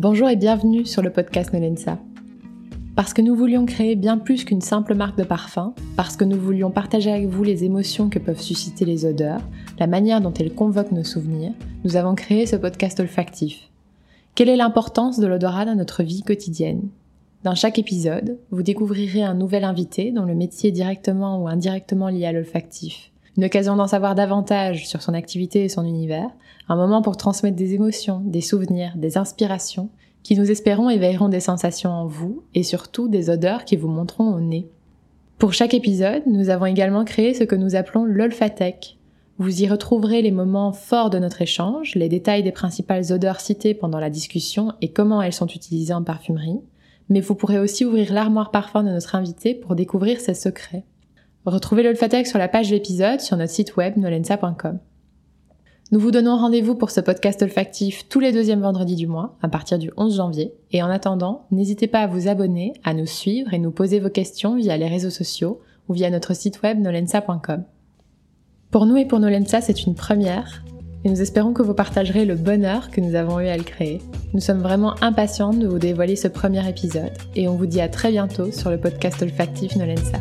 Bonjour et bienvenue sur le podcast Nolensa. Parce que nous voulions créer bien plus qu'une simple marque de parfum, parce que nous voulions partager avec vous les émotions que peuvent susciter les odeurs, la manière dont elles convoquent nos souvenirs, nous avons créé ce podcast olfactif. Quelle est l'importance de l'odorat dans notre vie quotidienne? Dans chaque épisode, vous découvrirez un nouvel invité dont le métier est directement ou indirectement lié à l'olfactif. Une occasion d'en savoir davantage sur son activité et son univers, un moment pour transmettre des émotions, des souvenirs, des inspirations, qui nous espérons éveilleront des sensations en vous et surtout des odeurs qui vous monteront au nez. Pour chaque épisode, nous avons également créé ce que nous appelons l'olfatech. Vous y retrouverez les moments forts de notre échange, les détails des principales odeurs citées pendant la discussion et comment elles sont utilisées en parfumerie, mais vous pourrez aussi ouvrir l'armoire parfum de notre invité pour découvrir ses secrets. Retrouvez l'olfatech sur la page de l'épisode sur notre site web nolensa.com. Nous vous donnons rendez-vous pour ce podcast olfactif tous les deuxièmes vendredis du mois, à partir du 11 janvier. Et en attendant, n'hésitez pas à vous abonner, à nous suivre et nous poser vos questions via les réseaux sociaux ou via notre site web nolensa.com. Pour nous et pour Nolensa, c'est une première, et nous espérons que vous partagerez le bonheur que nous avons eu à le créer. Nous sommes vraiment impatients de vous dévoiler ce premier épisode, et on vous dit à très bientôt sur le podcast olfactif Nolensa.